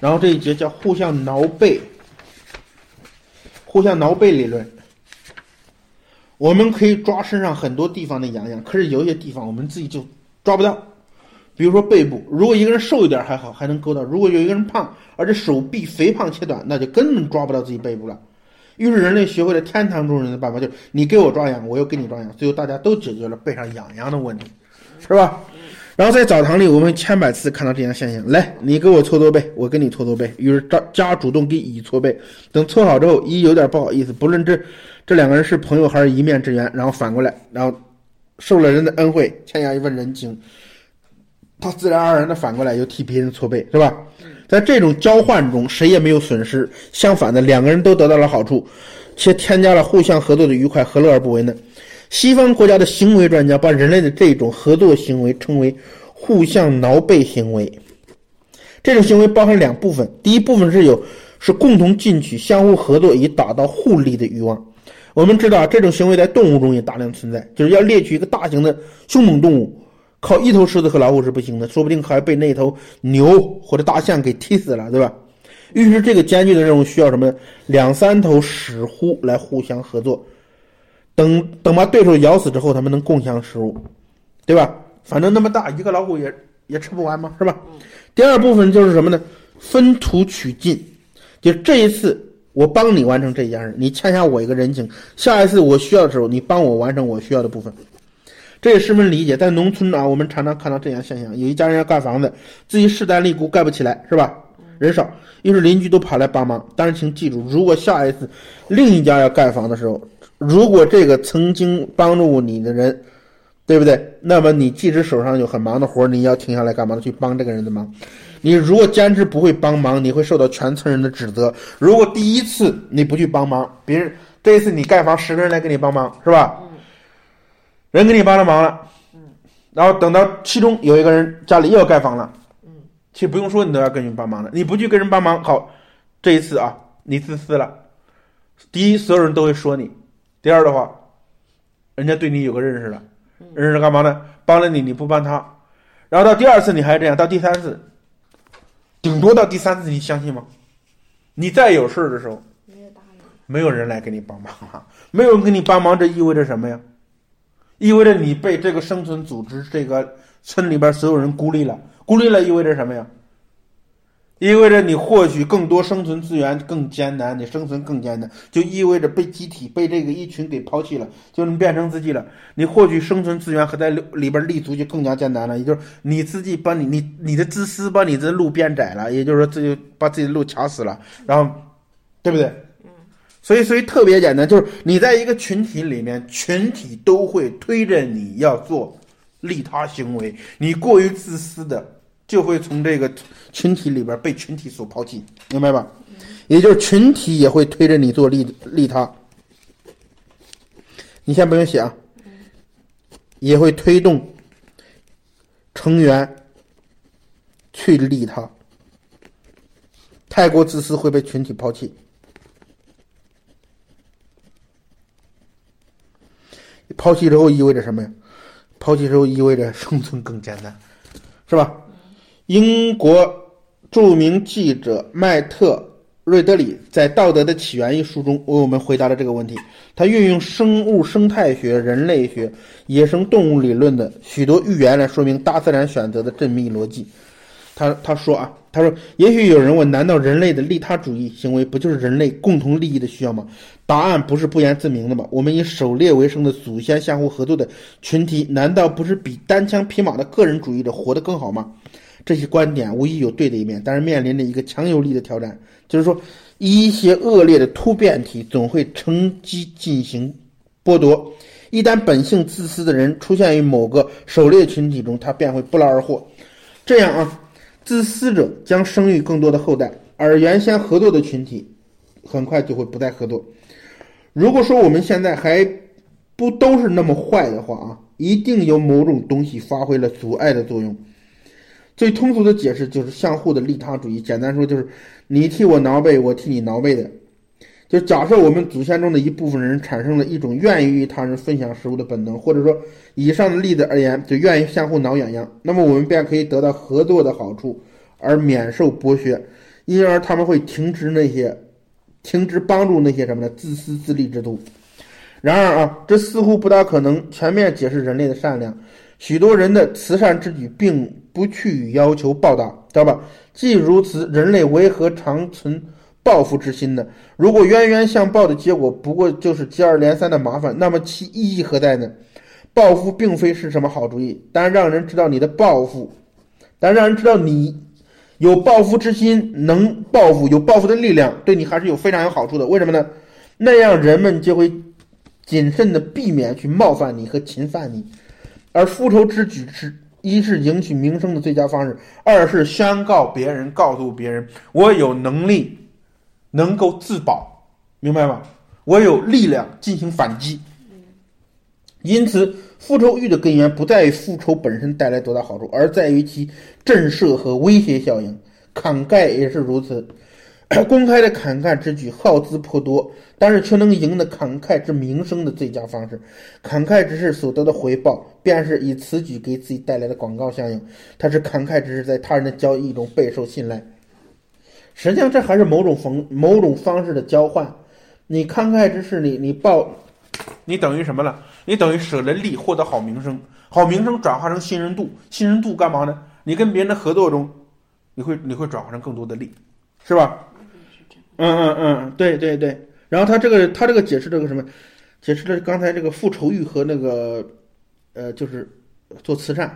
然后这一节叫互相挠背，互相挠背理论。我们可以抓身上很多地方的痒痒，可是有一些地方我们自己就抓不到。比如说背部，如果一个人瘦一点还好，还能勾到；如果有一个人胖，而且手臂肥胖且短，那就根本抓不到自己背部了。于是人类学会了天堂中人的办法，就是你给我抓痒，我又给你抓痒，最后大家都解决了背上痒痒的问题，是吧？然后在澡堂里，我们千百次看到这样现象：来，你给我搓搓背，我给你搓搓背。于是甲甲主动给乙搓背，等搓好之后，乙有点不好意思，不论这这两个人是朋友还是一面之缘，然后反过来，然后受了人的恩惠，欠下一份人情。他自然而然的反过来又替别人搓背，是吧？在这种交换中，谁也没有损失，相反的，两个人都得到了好处，且添加了互相合作的愉快，何乐而不为呢？西方国家的行为专家把人类的这种合作行为称为互相挠背行为。这种行为包含两部分，第一部分是有是共同进取、相互合作以达到互利的欲望。我们知道这种行为在动物中也大量存在，就是要猎取一个大型的凶猛动物。靠一头狮子和老虎是不行的，说不定还被那头牛或者大象给踢死了，对吧？于是这个艰巨的任务需要什么？两三头屎狻来互相合作，等等把对手咬死之后，他们能共享食物，对吧？反正那么大一个老虎也也吃不完嘛，是吧？第二部分就是什么呢？分土取进，就这一次我帮你完成这件事，你欠下我一个人情，下一次我需要的时候，你帮我完成我需要的部分。这也十分理解，在农村啊，我们常常看到这样现象：有一家人要盖房子，自己势单力孤盖不起来，是吧？人少，于是邻居都跑来帮忙。但是请记住，如果下一次另一家要盖房的时候，如果这个曾经帮助你的人，对不对？那么你即使手上有很忙的活你要停下来干嘛呢？去帮这个人的忙。你如果坚持不会帮忙，你会受到全村人的指责。如果第一次你不去帮忙，别人这一次你盖房，十个人来给你帮忙，是吧？人给你帮了忙了，嗯，然后等到其中有一个人家里又要盖房了，嗯，其实不用说，你都要跟人帮忙的。你不去跟人帮忙，好，这一次啊，你自私了。第一，所有人都会说你；第二的话，人家对你有个认识了，认识干嘛呢？帮了你，你不帮他，然后到第二次你还这样，到第三次，顶多到第三次，你相信吗？你再有事儿的时候，没有人来给你帮忙啊，没有人给你帮忙，这意味着什么呀？意味着你被这个生存组织、这个村里边所有人孤立了。孤立了意味着什么呀？意味着你获取更多生存资源更艰难，你生存更艰难，就意味着被集体、被这个一群给抛弃了，就能变成自己了。你获取生存资源和在里边立足就更加艰难了。也就是你自己把你、你、你的自私把你的路变窄了，也就是说自己把自己的路卡死了，然后，对不对？所以，所以特别简单，就是你在一个群体里面，群体都会推着你要做利他行为。你过于自私的，就会从这个群体里边被群体所抛弃，明白吧？也就是群体也会推着你做利利他。你先不用写啊，也会推动成员去利他。太过自私会被群体抛弃。抛弃之后意味着什么呀？抛弃之后意味着生存更艰难，是吧？英国著名记者麦特瑞德里在《道德的起源》一书中为我们回答了这个问题。他运用生物生态学、人类学、野生动物理论的许多寓言来说明大自然选择的缜密逻辑。他他说啊，他说，也许有人问，难道人类的利他主义行为不就是人类共同利益的需要吗？答案不是不言自明的吗？我们以狩猎为生的祖先相互合作的群体，难道不是比单枪匹马的个人主义者活得更好吗？这些观点无疑有对的一面，但是面临着一个强有力的挑战，就是说，一些恶劣的突变体总会乘机进行剥夺。一旦本性自私的人出现于某个狩猎群体中，他便会不劳而获。这样啊。自私者将生育更多的后代，而原先合作的群体很快就会不再合作。如果说我们现在还不都是那么坏的话啊，一定有某种东西发挥了阻碍的作用。最通俗的解释就是相互的利他主义。简单说就是你替我挠背，我替你挠背的。就假设我们祖先中的一部分人产生了一种愿意与他人分享食物的本能，或者说以上的例子而言，就愿意相互挠痒痒，那么我们便可以得到合作的好处，而免受剥削。因而他们会停止那些，停止帮助那些什么呢？自私自利之徒。然而啊，这似乎不大可能全面解释人类的善良。许多人的慈善之举并不去要求报答，知道吧？既如此，人类为何常存报复之心呢？如果冤冤相报的结果不过就是接二连三的麻烦，那么其意义何在呢？报复并非是什么好主意，但让人知道你的报复，但让人知道你有报复之心，能报复，有报复的力量，对你还是有非常有好处的。为什么呢？那样人们就会谨慎的避免去冒犯你和侵犯你。而复仇之举是一是赢取名声的最佳方式，二是宣告别人、告诉别人我有能力能够自保，明白吗？我有力量进行反击。因此，复仇欲的根源不在于复仇本身带来多大好处，而在于其震慑和威胁效应。坎盖也是如此。公开的慷慨之举耗资颇多，但是却能赢得慷慨之名声的最佳方式。慷慨之事所得的回报，便是以此举给自己带来的广告效应。它是慷慨之事在他人的交易中备受信赖。实际上，这还是某种方某种方式的交换。你慷慨之事，你你报，你等于什么了？你等于舍了利，获得好名声。好名声转化成信任度，信任度干嘛呢？你跟别人的合作中，你会你会转化成更多的利，是吧？嗯嗯嗯，对对对，然后他这个他这个解释这个什么，解释了刚才这个复仇欲和那个，呃，就是做慈善，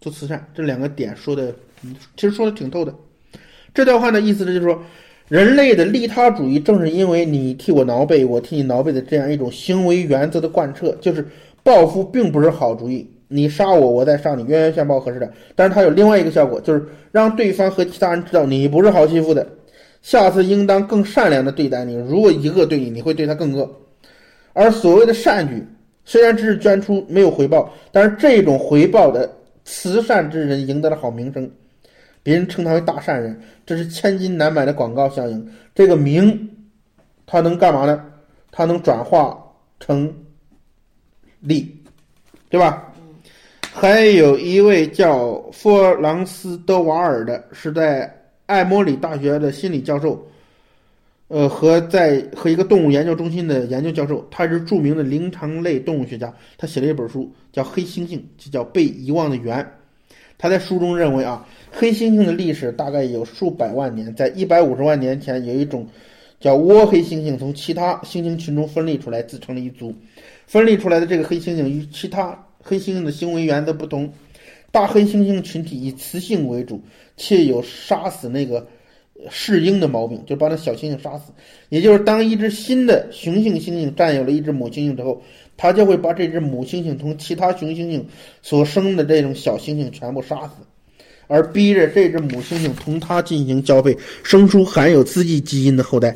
做慈善这两个点说的，其实说的挺透的。这段话的意思呢，就是说，人类的利他主义正是因为你替我挠背，我替你挠背的这样一种行为原则的贯彻，就是报复并不是好主意。你杀我，我再杀你，冤冤相报何时了？但是它有另外一个效果，就是让对方和其他人知道你不是好欺负的，下次应当更善良的对待你。如果一恶对你，你会对他更恶。而所谓的善举，虽然只是捐出没有回报，但是这种回报的慈善之人赢得了好名声，别人称他为大善人，这是千金难买的广告效应。这个名，它能干嘛呢？它能转化成利，对吧？还有一位叫弗朗斯德瓦尔的，是在艾默里大学的心理教授，呃，和在和一个动物研究中心的研究教授，他是著名的灵长类动物学家，他写了一本书叫《黑猩猩》，就叫《被遗忘的猿》。他在书中认为啊，黑猩猩的历史大概有数百万年，在一百五十万年前，有一种叫倭黑猩猩从其他猩猩群中分离出来，自成了一族。分离出来的这个黑猩猩与其他黑猩猩的行为原则不同，大黑猩猩群体以雌性为主，且有杀死那个适婴的毛病，就把那小猩猩杀死。也就是当一只新的雄性猩猩占有了一只母猩猩之后，它就会把这只母猩猩同其他雄猩猩所生的这种小猩猩全部杀死，而逼着这只母猩猩同它进行交配，生出含有自己基因的后代。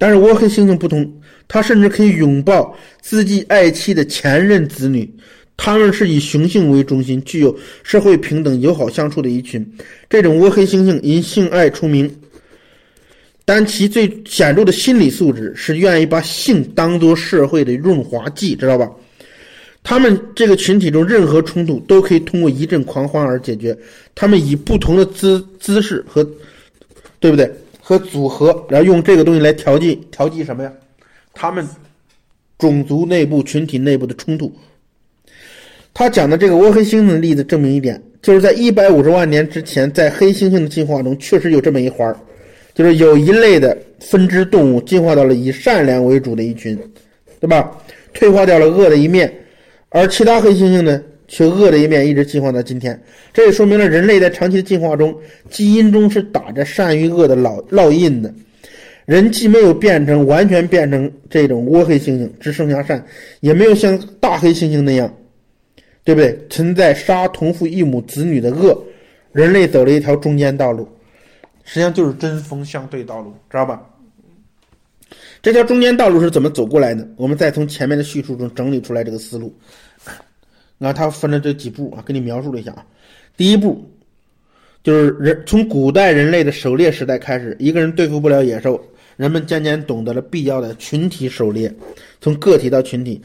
但是倭黑猩猩不同，它甚至可以拥抱自己爱妻的前任子女。他们是以雄性为中心，具有社会平等、友好相处的一群。这种倭黑猩猩因性爱出名，但其最显著的心理素质是愿意把性当作社会的润滑剂，知道吧？他们这个群体中任何冲突都可以通过一阵狂欢而解决。他们以不同的姿姿势和，对不对？和组合，然后用这个东西来调剂调剂什么呀？他们种族内部、群体内部的冲突。他讲的这个倭黑猩猩的例子证明一点，就是在一百五十万年之前，在黑猩猩的进化中确实有这么一环儿，就是有一类的分支动物进化到了以善良为主的一群，对吧？退化掉了恶的一面，而其他黑猩猩呢，却恶的一面一直进化到今天。这也说明了人类在长期的进化中，基因中是打着善与恶的烙烙印的。人既没有变成完全变成这种倭黑猩猩，只剩下善，也没有像大黑猩猩那样。对不对？存在杀同父异母子女的恶，人类走了一条中间道路，实际上就是针锋相对道路，知道吧？这条中间道路是怎么走过来的？我们再从前面的叙述中整理出来这个思路。那他分了这几步啊，给你描述了一下啊。第一步就是人从古代人类的狩猎时代开始，一个人对付不了野兽，人们渐渐懂得了必要的群体狩猎，从个体到群体。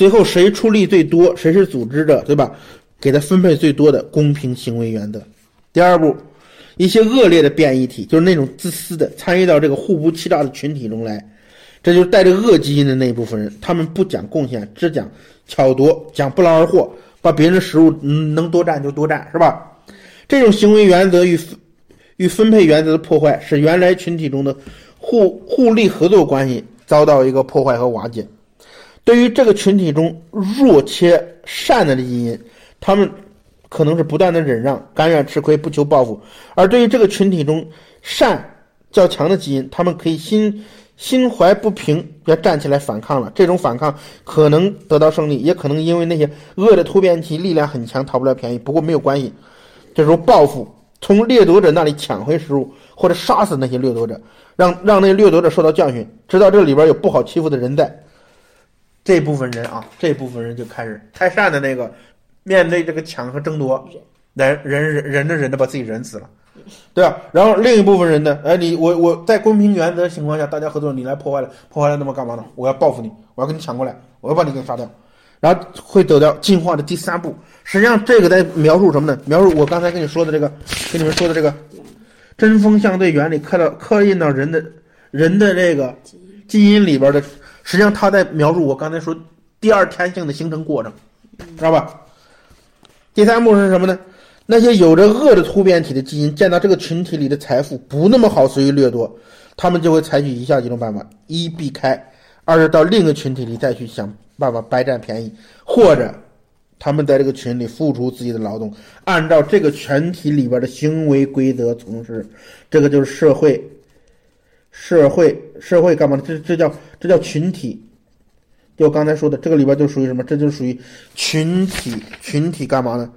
最后谁出力最多，谁是组织者，对吧？给他分配最多的公平行为原则。第二步，一些恶劣的变异体，就是那种自私的，参与到这个互不欺诈的群体中来，这就是带着恶基因的那一部分人。他们不讲贡献，只讲巧夺，讲不劳而获，把别人的食物能多占就多占，是吧？这种行为原则与与分配原则的破坏，使原来群体中的互互利合作关系遭到一个破坏和瓦解。对于这个群体中弱且善的基因，他们可能是不断的忍让，甘愿吃亏，不求报复；而对于这个群体中善较强的基因，他们可以心心怀不平，要站起来反抗了。这种反抗可能得到胜利，也可能因为那些恶的突变体力量很强，讨不了便宜。不过没有关系，这时候报复，从掠夺者那里抢回食物，或者杀死那些掠夺者，让让那些掠夺者受到教训，知道这里边有不好欺负的人在。这部分人啊，这部分人就开始太善的那个，面对这个抢和争夺，忍忍忍忍着忍着把自己忍死了，对吧？然后另一部分人呢，哎，你我我在公平原则情况下，大家合作，你来破坏了，破坏了那么干嘛呢？我要报复你，我要跟你抢过来，我要把你给杀掉，然后会走到进化的第三步。实际上，这个在描述什么呢？描述我刚才跟你说的这个，跟你们说的这个针锋相对原理，刻到刻印到人的人的这个基因里边的。实际上，他在描述我刚才说第二天性的形成过程，知道吧？第三步是什么呢？那些有着恶的突变体的基因见到这个群体里的财富不那么好随意掠夺，他们就会采取以下几种办法：一避开；二是到另一个群体里再去想办法白占便宜；或者他们在这个群里付出自己的劳动，按照这个群体里边的行为规则从事。这个就是社会。社会社会干嘛呢？这这叫这叫群体，就刚才说的，这个里边就属于什么？这就属于群体群体干嘛呢？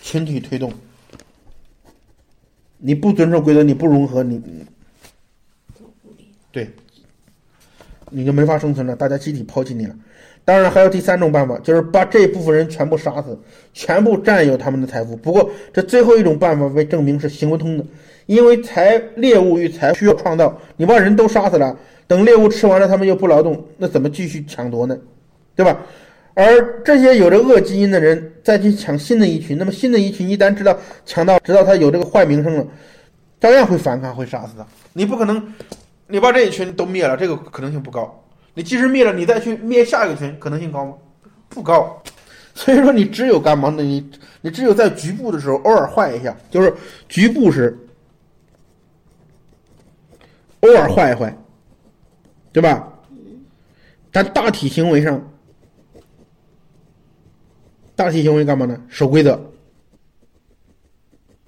群体推动。你不遵守规则，你不融合，你对，你就没法生存了。大家集体抛弃你了。当然还有第三种办法，就是把这部分人全部杀死，全部占有他们的财富。不过这最后一种办法被证明是行不通的。因为财猎物与财需要创造，你把人都杀死了，等猎物吃完了，他们又不劳动，那怎么继续抢夺呢？对吧？而这些有着恶基因的人再去抢新的一群，那么新的一群一旦知道抢到，知道他有这个坏名声了，照样会反抗，会杀死他。你不可能，你把这一群都灭了，这个可能性不高。你即使灭了，你再去灭下一个群，可能性高吗？不高。所以说，你只有干嘛呢？你你只有在局部的时候偶尔坏一下，就是局部时。偶尔坏一坏，对吧？但大体行为上，大体行为干嘛呢？守规则。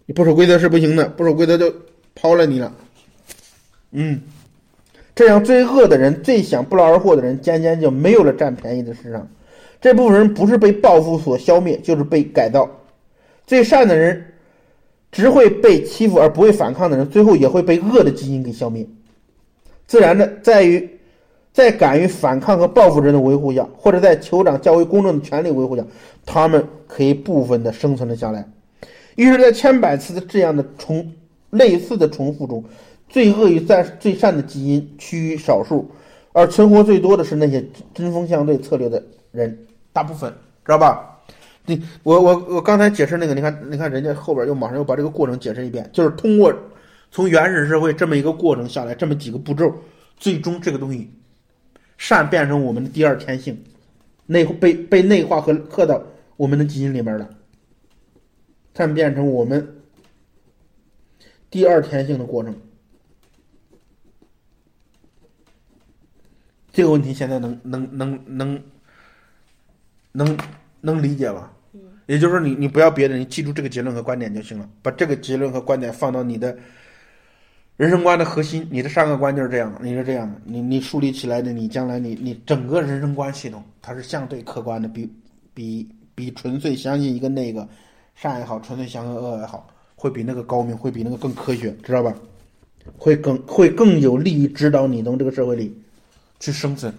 你不守规则是不行的，不守规则就抛了你了。嗯，这样最恶的人、最想不劳而获的人，渐渐就没有了占便宜的市场。这部分人不是被报复所消灭，就是被改造。最善的人，只会被欺负而不会反抗的人，最后也会被恶的基因给消灭。自然的在于，在敢于反抗和报复人的维护下，或者在酋长较为公正的权利维护下，他们可以部分的生存了下来。于是，在千百次的这样的重类似的重复中，最恶与最最善的基因趋于少数，而存活最多的是那些针锋相对策略的人，大部分知道吧？你我我我刚才解释那个，你看你看人家后边又马上又把这个过程解释一遍，就是通过。从原始社会这么一个过程下来，这么几个步骤，最终这个东西，善变成我们的第二天性，内被被内化和刻到我们的基因里边了，善变成我们第二天性的过程。这个问题现在能能能能能能理解吧？也就是说，你你不要别的，你记住这个结论和观点就行了，把这个结论和观点放到你的。人生观的核心，你的三个观就是这样，你是这样的，你你树立起来的，你将来你你整个人生观系统，它是相对客观的，比比比纯粹相信一个那个善也好，纯粹相信恶也好，会比那个高明，会比那个更科学，知道吧？会更会更有利于指导你从这个社会里去生存。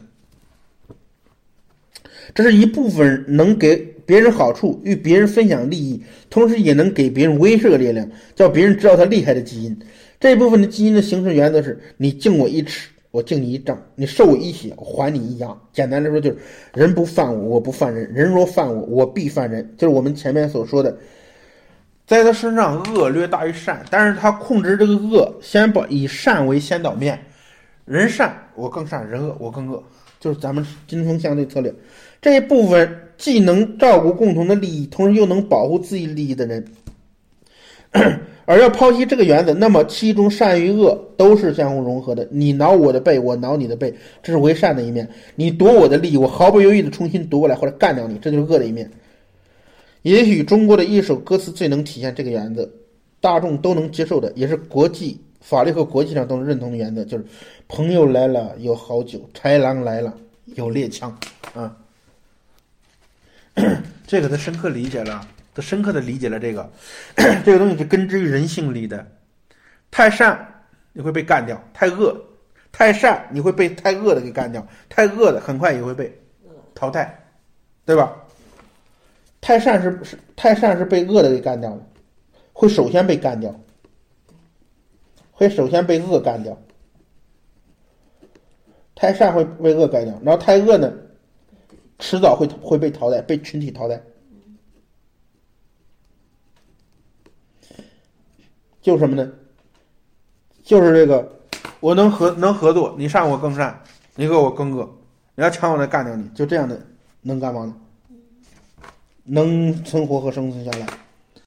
这是一部分能给别人好处，与别人分享利益，同时也能给别人威慑力量，叫别人知道他厉害的基因。这部分的基因的形成原则是：你敬我一尺，我敬你一丈；你受我一血，我还你一阳。简单来说，就是人不犯我，我不犯人；人若犯我，我必犯人。就是我们前面所说的，在他身上恶略大于善，但是他控制这个恶，先把以善为先导面，人善我更善，人恶我更恶，就是咱们针锋相对策略这一部分，既能照顾共同的利益，同时又能保护自己利益的人。而要抛弃这个原则，那么其中善与恶都是相互融合的。你挠我的背，我挠你的背，这是为善的一面；你夺我的利益，我毫不犹豫的重新夺过来或者干掉你，这就是恶的一面。也许中国的一首歌词最能体现这个原则，大众都能接受的，也是国际法律和国际上都认同的原则，就是“朋友来了有好酒，豺狼来了有猎枪”。啊，这个他深刻理解了。都深刻的理解了这个，这个东西是根植于人性里的。太善你会被干掉，太恶，太善你会被太恶的给干掉，太恶的很快也会被淘汰，对吧？太善是是太善是被恶的给干掉了，会首先被干掉，会首先被恶干掉。太善会被恶干掉，然后太恶呢，迟早会会被淘汰，被群体淘汰。就什么呢？就是这个，我能合能合作，你上我更善，你恶我更恶，你要抢我的干掉你，就这样的能干嘛呢？能存活和生存下来。